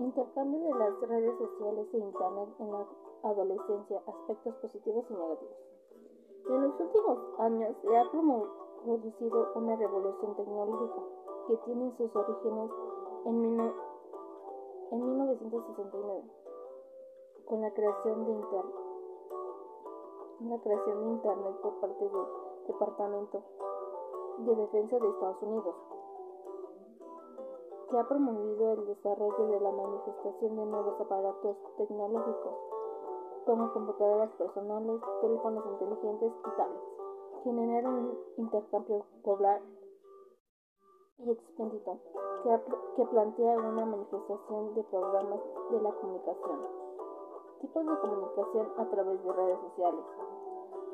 Intercambio de las redes sociales e Internet en la adolescencia, aspectos positivos y negativos. En los últimos años se ha producido una revolución tecnológica que tiene sus orígenes en, 1969 con la creación de Internet, por parte del Departamento de Defensa de Estados Unidos que ha promovido el desarrollo de la manifestación de nuevos aparatos tecnológicos, como computadoras personales, teléfonos inteligentes y tablets, generan un intercambio global y expedito que, que plantea una manifestación de programas de la comunicación. Tipos de comunicación a través de redes sociales.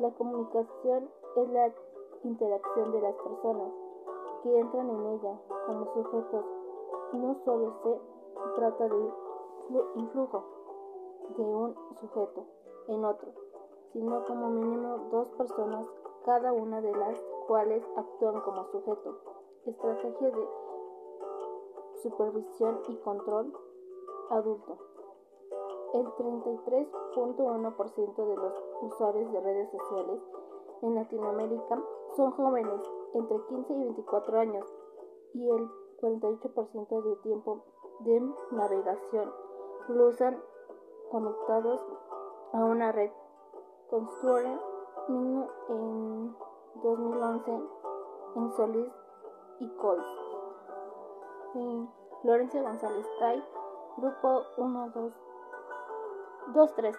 La comunicación es la interacción de las personas que entran en ella como sujetos no solo se trata de influjo de un sujeto en otro, sino como mínimo dos personas, cada una de las cuales actúan como sujeto. Estrategia de supervisión y control adulto. El 33.1% de los usuarios de redes sociales en Latinoamérica son jóvenes entre 15 y 24 años y el 48% de tiempo de navegación lo usan conectados a una red construida en 2011 en Solís y Cols. Florencia González Tai, grupo 1, 2, 2, 3.